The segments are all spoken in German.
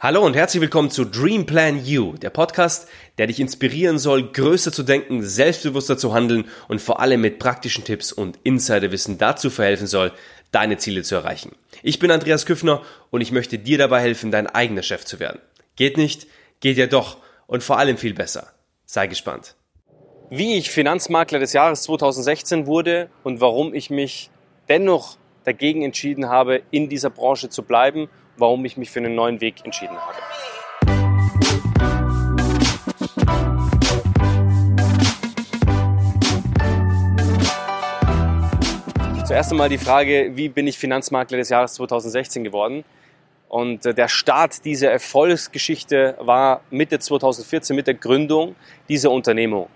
Hallo und herzlich willkommen zu Dream Plan You, der Podcast, der dich inspirieren soll, größer zu denken, selbstbewusster zu handeln und vor allem mit praktischen Tipps und Insiderwissen dazu verhelfen soll, deine Ziele zu erreichen. Ich bin Andreas Küffner und ich möchte dir dabei helfen, dein eigener Chef zu werden. Geht nicht? Geht ja doch und vor allem viel besser. Sei gespannt. Wie ich Finanzmakler des Jahres 2016 wurde und warum ich mich dennoch dagegen entschieden habe, in dieser Branche zu bleiben warum ich mich für einen neuen Weg entschieden habe. Zuerst einmal die Frage, wie bin ich Finanzmakler des Jahres 2016 geworden? Und äh, der Start dieser Erfolgsgeschichte war Mitte 2014 mit der Gründung dieser Unternehmung.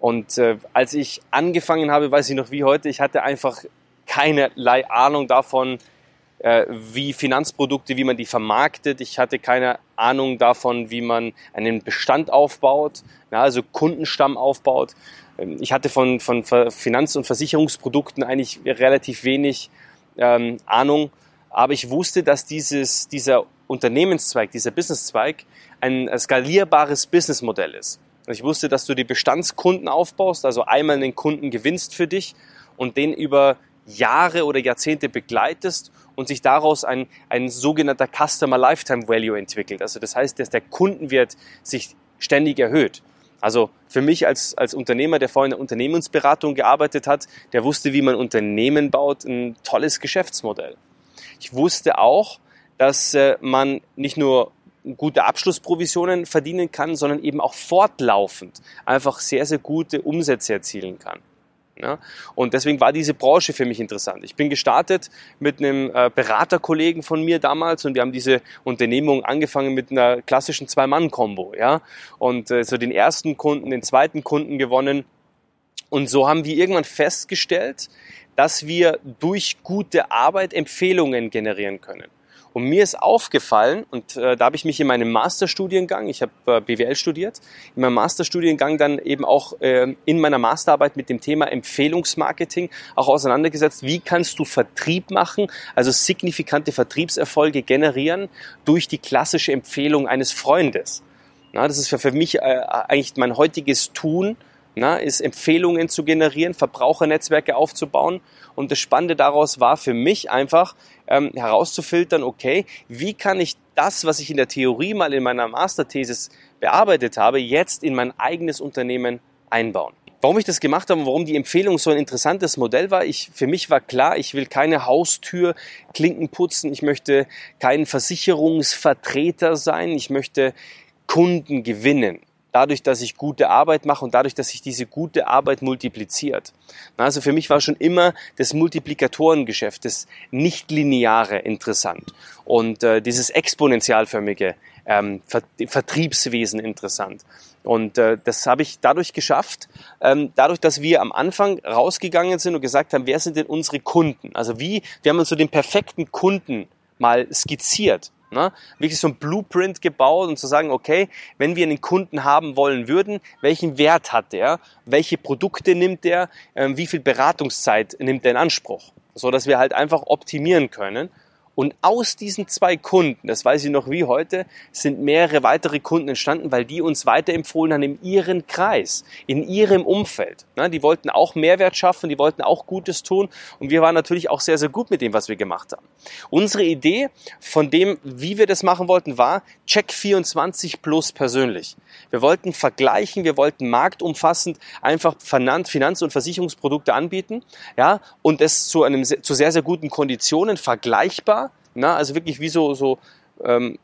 Und äh, als ich angefangen habe, weiß ich noch wie heute, ich hatte einfach keinerlei Ahnung davon, äh, wie Finanzprodukte, wie man die vermarktet. Ich hatte keine Ahnung davon, wie man einen Bestand aufbaut, also Kundenstamm aufbaut. Ähm, ich hatte von, von Finanz- und Versicherungsprodukten eigentlich relativ wenig ähm, Ahnung, aber ich wusste, dass dieses, dieser Unternehmenszweig, dieser Businesszweig ein skalierbares Businessmodell ist. Ich wusste, dass du die Bestandskunden aufbaust, also einmal einen Kunden gewinnst für dich und den über Jahre oder Jahrzehnte begleitest und sich daraus ein, ein sogenannter Customer Lifetime Value entwickelt. Also das heißt, dass der Kundenwert sich ständig erhöht. Also für mich als, als Unternehmer, der vorhin in der Unternehmensberatung gearbeitet hat, der wusste, wie man Unternehmen baut, ein tolles Geschäftsmodell. Ich wusste auch, dass äh, man nicht nur gute Abschlussprovisionen verdienen kann, sondern eben auch fortlaufend einfach sehr, sehr gute Umsätze erzielen kann. Ja? Und deswegen war diese Branche für mich interessant. Ich bin gestartet mit einem äh, Beraterkollegen von mir damals und wir haben diese Unternehmung angefangen mit einer klassischen Zwei-Mann-Kombo. Ja? Und äh, so den ersten Kunden, den zweiten Kunden gewonnen. Und so haben wir irgendwann festgestellt, dass wir durch gute Arbeit Empfehlungen generieren können. Und mir ist aufgefallen, und äh, da habe ich mich in meinem Masterstudiengang, ich habe äh, BWL studiert, in meinem Masterstudiengang dann eben auch äh, in meiner Masterarbeit mit dem Thema Empfehlungsmarketing auch auseinandergesetzt. Wie kannst du Vertrieb machen, also signifikante Vertriebserfolge generieren durch die klassische Empfehlung eines Freundes? Na, das ist für, für mich äh, eigentlich mein heutiges Tun, na, ist Empfehlungen zu generieren, Verbrauchernetzwerke aufzubauen. Und das Spannende daraus war für mich einfach ähm, herauszufiltern, okay, wie kann ich das, was ich in der Theorie mal in meiner Masterthesis bearbeitet habe, jetzt in mein eigenes Unternehmen einbauen. Warum ich das gemacht habe und warum die Empfehlung so ein interessantes Modell war, ich, für mich war klar, ich will keine Haustür Klinken putzen, ich möchte kein Versicherungsvertreter sein, ich möchte Kunden gewinnen dadurch, dass ich gute Arbeit mache und dadurch, dass sich diese gute Arbeit multipliziert. Also für mich war schon immer das Multiplikatorengeschäft, das Nichtlineare interessant und äh, dieses exponentialförmige ähm, Vertriebswesen interessant. Und äh, das habe ich dadurch geschafft, ähm, dadurch, dass wir am Anfang rausgegangen sind und gesagt haben, wer sind denn unsere Kunden? Also wie, wir haben uns so den perfekten Kunden mal skizziert Ne? Wirklich so ein Blueprint gebaut und zu sagen, okay, wenn wir einen Kunden haben wollen würden, welchen Wert hat der, welche Produkte nimmt der, ähm, wie viel Beratungszeit nimmt er in Anspruch, so dass wir halt einfach optimieren können und aus diesen zwei Kunden, das weiß ich noch wie heute, sind mehrere weitere Kunden entstanden, weil die uns weiterempfohlen haben in ihren Kreis, in ihrem Umfeld. Die wollten auch Mehrwert schaffen, die wollten auch Gutes tun und wir waren natürlich auch sehr, sehr gut mit dem, was wir gemacht haben. Unsere Idee von dem, wie wir das machen wollten, war Check 24 plus persönlich. Wir wollten vergleichen, wir wollten marktumfassend einfach Finanz- und Versicherungsprodukte anbieten, ja, und es zu einem, zu sehr, sehr guten Konditionen vergleichbar na, also wirklich wie so, so ähm,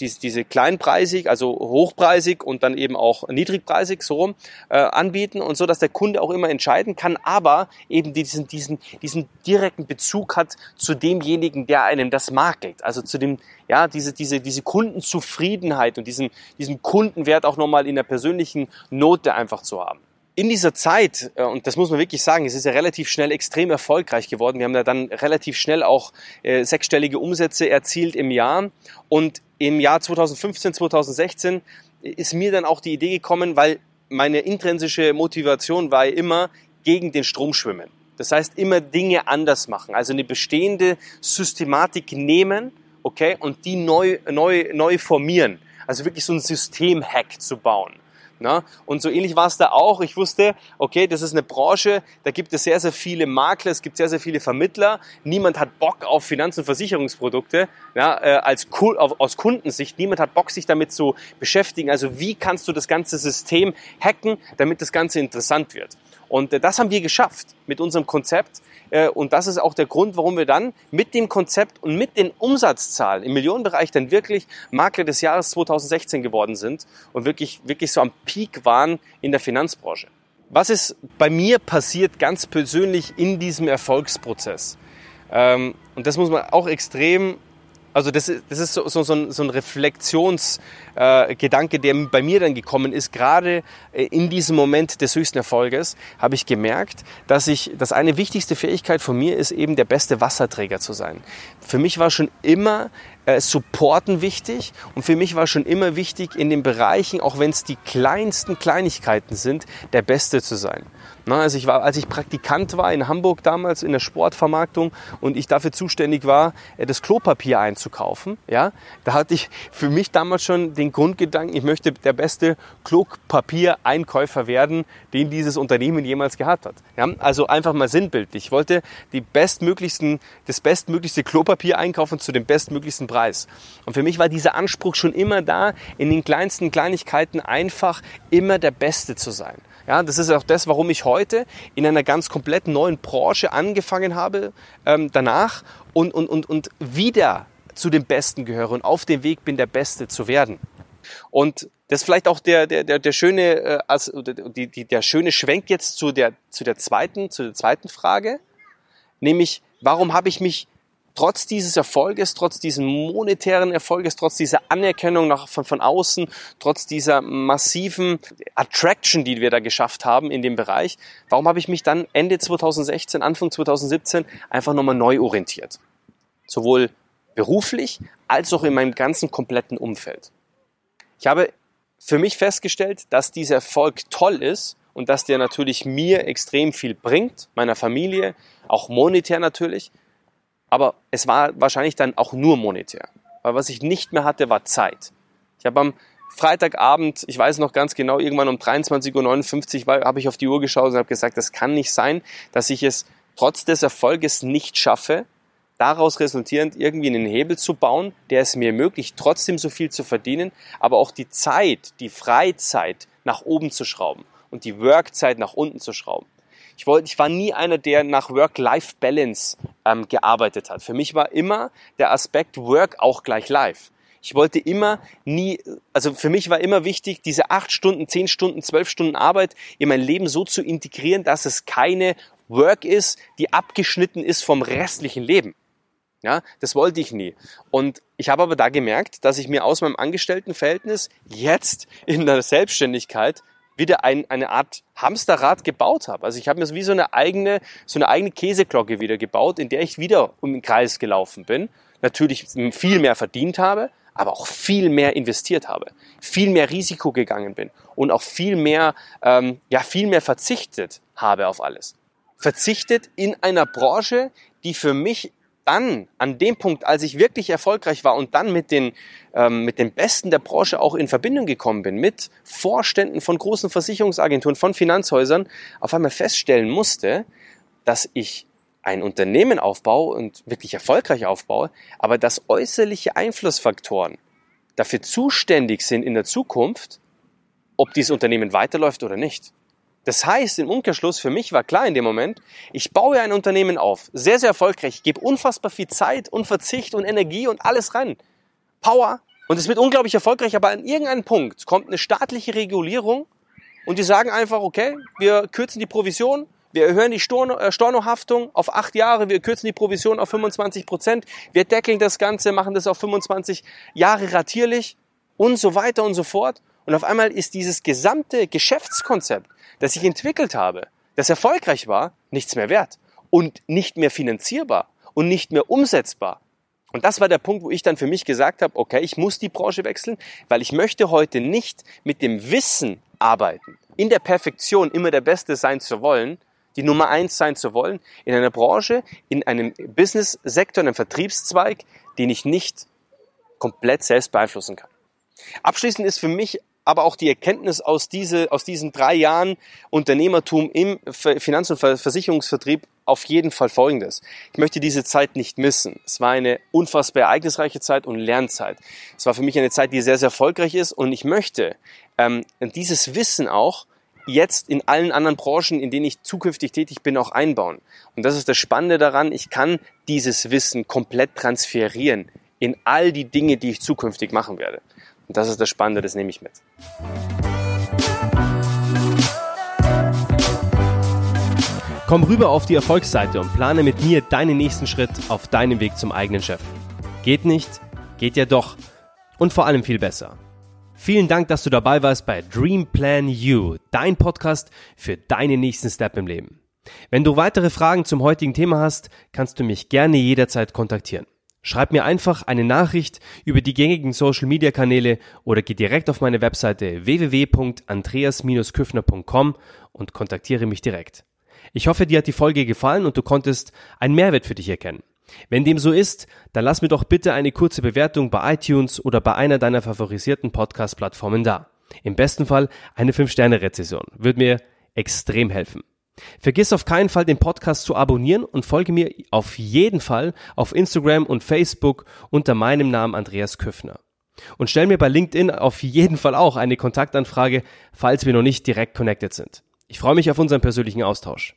diese, diese kleinpreisig, also hochpreisig und dann eben auch niedrigpreisig so rum äh, anbieten und so, dass der Kunde auch immer entscheiden kann, aber eben diesen, diesen, diesen direkten Bezug hat zu demjenigen, der einem das makelt. Also zu dem, ja, diese, diese, diese Kundenzufriedenheit und diesen, diesen Kundenwert auch nochmal in der persönlichen Note einfach zu haben in dieser Zeit, äh, und das muss man wirklich sagen, es ist ja relativ schnell extrem erfolgreich geworden. Wir haben ja dann relativ schnell auch äh, sechsstellige Umsätze erzielt im Jahr. Und im Jahr 2015, 2016 ist mir dann auch die Idee gekommen, weil meine intrinsische Motivation war immer gegen den Strom schwimmen. Das heißt, immer Dinge anders machen. Also eine bestehende Systematik nehmen okay, und die neu, neu, neu formieren. Also wirklich so ein Systemhack zu bauen. Na? Und so ähnlich war es da auch. Ich wusste, okay, das ist eine Branche, da gibt es sehr, sehr viele Makler, es gibt sehr, sehr viele Vermittler. Niemand hat Bock auf Finanz- und Versicherungsprodukte ja, äh, als, aus Kundensicht. Niemand hat Bock, sich damit zu beschäftigen. Also wie kannst du das ganze System hacken, damit das Ganze interessant wird? Und äh, das haben wir geschafft mit unserem Konzept. Äh, und das ist auch der Grund, warum wir dann mit dem Konzept und mit den Umsatzzahlen im Millionenbereich dann wirklich Makler des Jahres 2016 geworden sind und wirklich, wirklich so am Peak waren in der Finanzbranche. Was ist bei mir passiert ganz persönlich in diesem Erfolgsprozess? Ähm, und das muss man auch extrem also das ist, das ist so, so, so ein, so ein Reflexionsgedanke, äh, der bei mir dann gekommen ist. Gerade äh, in diesem Moment des höchsten Erfolges habe ich gemerkt, dass ich, dass eine wichtigste Fähigkeit von mir ist, eben der beste Wasserträger zu sein. Für mich war schon immer äh, Supporten wichtig und für mich war schon immer wichtig, in den Bereichen, auch wenn es die kleinsten Kleinigkeiten sind, der Beste zu sein. Na, also ich war, als ich Praktikant war in Hamburg damals in der Sportvermarktung und ich dafür zuständig war, äh, das Klopapier einzukaufen, ja, da hatte ich für mich damals schon den Grundgedanken, ich möchte der beste Klopapiereinkäufer werden, den dieses Unternehmen jemals gehabt hat. Ja, also einfach mal sinnbildlich. Ich wollte die bestmöglichsten, das bestmöglichste Klopapier einkaufen zu dem bestmöglichsten Preis. Und für mich war dieser Anspruch schon immer da, in den kleinsten Kleinigkeiten einfach immer der Beste zu sein. Ja, das ist auch das, warum ich heute in einer ganz komplett neuen Branche angefangen habe ähm, danach und, und, und, und wieder zu den Besten gehöre und auf dem Weg bin, der Beste zu werden. Und das ist vielleicht auch der, der, der, der schöne, äh, also, die, die, der schöne Schwenk jetzt zu der, zu der zweiten, zu der zweiten Frage. Nämlich, warum habe ich mich trotz dieses Erfolges, trotz diesen monetären Erfolges, trotz dieser Anerkennung nach, von, von außen, trotz dieser massiven Attraction, die wir da geschafft haben in dem Bereich, warum habe ich mich dann Ende 2016, Anfang 2017 einfach nochmal neu orientiert? Sowohl beruflich als auch in meinem ganzen kompletten Umfeld. Ich habe für mich festgestellt, dass dieser Erfolg toll ist und dass der natürlich mir extrem viel bringt, meiner Familie, auch monetär natürlich, aber es war wahrscheinlich dann auch nur monetär. Weil was ich nicht mehr hatte, war Zeit. Ich habe am Freitagabend, ich weiß noch ganz genau, irgendwann um 23.59 Uhr habe ich auf die Uhr geschaut und habe gesagt, das kann nicht sein, dass ich es trotz des Erfolges nicht schaffe, daraus resultierend irgendwie einen Hebel zu bauen, der es mir ermöglicht, trotzdem so viel zu verdienen, aber auch die Zeit, die Freizeit nach oben zu schrauben und die Workzeit nach unten zu schrauben. Ich, wollte, ich war nie einer, der nach Work-Life-Balance ähm, gearbeitet hat. Für mich war immer der Aspekt Work auch gleich Life. Ich wollte immer nie, also für mich war immer wichtig, diese acht Stunden, zehn Stunden, zwölf Stunden Arbeit in mein Leben so zu integrieren, dass es keine Work ist, die abgeschnitten ist vom restlichen Leben. Ja, das wollte ich nie. Und ich habe aber da gemerkt, dass ich mir aus meinem Angestelltenverhältnis jetzt in der Selbstständigkeit wieder ein, eine Art Hamsterrad gebaut habe. Also ich habe mir so wie so eine eigene, so eine eigene Käseglocke wieder gebaut, in der ich wieder um den Kreis gelaufen bin. Natürlich viel mehr verdient habe, aber auch viel mehr investiert habe, viel mehr Risiko gegangen bin und auch viel mehr, ähm, ja, viel mehr verzichtet habe auf alles. Verzichtet in einer Branche, die für mich dann, an dem Punkt, als ich wirklich erfolgreich war und dann mit den, ähm, mit den Besten der Branche auch in Verbindung gekommen bin, mit Vorständen von großen Versicherungsagenturen, von Finanzhäusern, auf einmal feststellen musste, dass ich ein Unternehmen aufbaue und wirklich erfolgreich aufbaue, aber dass äußerliche Einflussfaktoren dafür zuständig sind in der Zukunft, ob dieses Unternehmen weiterläuft oder nicht. Das heißt, im Umkehrschluss, für mich war klar in dem Moment, ich baue ein Unternehmen auf, sehr, sehr erfolgreich, gebe unfassbar viel Zeit und Verzicht und Energie und alles rein. Power. Und es wird unglaublich erfolgreich, aber an irgendeinem Punkt kommt eine staatliche Regulierung und die sagen einfach, okay, wir kürzen die Provision, wir erhöhen die äh, Stornohaftung auf acht Jahre, wir kürzen die Provision auf 25 Prozent, wir deckeln das Ganze, machen das auf 25 Jahre ratierlich und so weiter und so fort. Und auf einmal ist dieses gesamte Geschäftskonzept das ich entwickelt habe, das erfolgreich war, nichts mehr wert und nicht mehr finanzierbar und nicht mehr umsetzbar. Und das war der Punkt, wo ich dann für mich gesagt habe, okay, ich muss die Branche wechseln, weil ich möchte heute nicht mit dem Wissen arbeiten, in der Perfektion immer der Beste sein zu wollen, die Nummer eins sein zu wollen, in einer Branche, in einem Business-Sektor, in einem Vertriebszweig, den ich nicht komplett selbst beeinflussen kann. Abschließend ist für mich aber auch die Erkenntnis aus, diese, aus diesen drei Jahren Unternehmertum im Finanz- und Versicherungsvertrieb auf jeden Fall Folgendes. Ich möchte diese Zeit nicht missen. Es war eine unfassbar ereignisreiche Zeit und Lernzeit. Es war für mich eine Zeit, die sehr, sehr erfolgreich ist und ich möchte ähm, dieses Wissen auch jetzt in allen anderen Branchen, in denen ich zukünftig tätig bin, auch einbauen. Und das ist das Spannende daran, ich kann dieses Wissen komplett transferieren in all die Dinge, die ich zukünftig machen werde. Und das ist das Spannende, das nehme ich mit. Komm rüber auf die Erfolgsseite und plane mit mir deinen nächsten Schritt auf deinem Weg zum eigenen Chef. Geht nicht? Geht ja doch. Und vor allem viel besser. Vielen Dank, dass du dabei warst bei Dream Plan You, dein Podcast für deinen nächsten Step im Leben. Wenn du weitere Fragen zum heutigen Thema hast, kannst du mich gerne jederzeit kontaktieren. Schreib mir einfach eine Nachricht über die gängigen Social Media Kanäle oder geh direkt auf meine Webseite www.andreas-küffner.com und kontaktiere mich direkt. Ich hoffe, dir hat die Folge gefallen und du konntest einen Mehrwert für dich erkennen. Wenn dem so ist, dann lass mir doch bitte eine kurze Bewertung bei iTunes oder bei einer deiner favorisierten Podcast-Plattformen da. Im besten Fall eine 5-Sterne-Rezession. Würde mir extrem helfen. Vergiss auf keinen Fall den Podcast zu abonnieren und folge mir auf jeden Fall auf Instagram und Facebook unter meinem Namen Andreas Küffner. Und stell mir bei LinkedIn auf jeden Fall auch eine Kontaktanfrage, falls wir noch nicht direkt connected sind. Ich freue mich auf unseren persönlichen Austausch.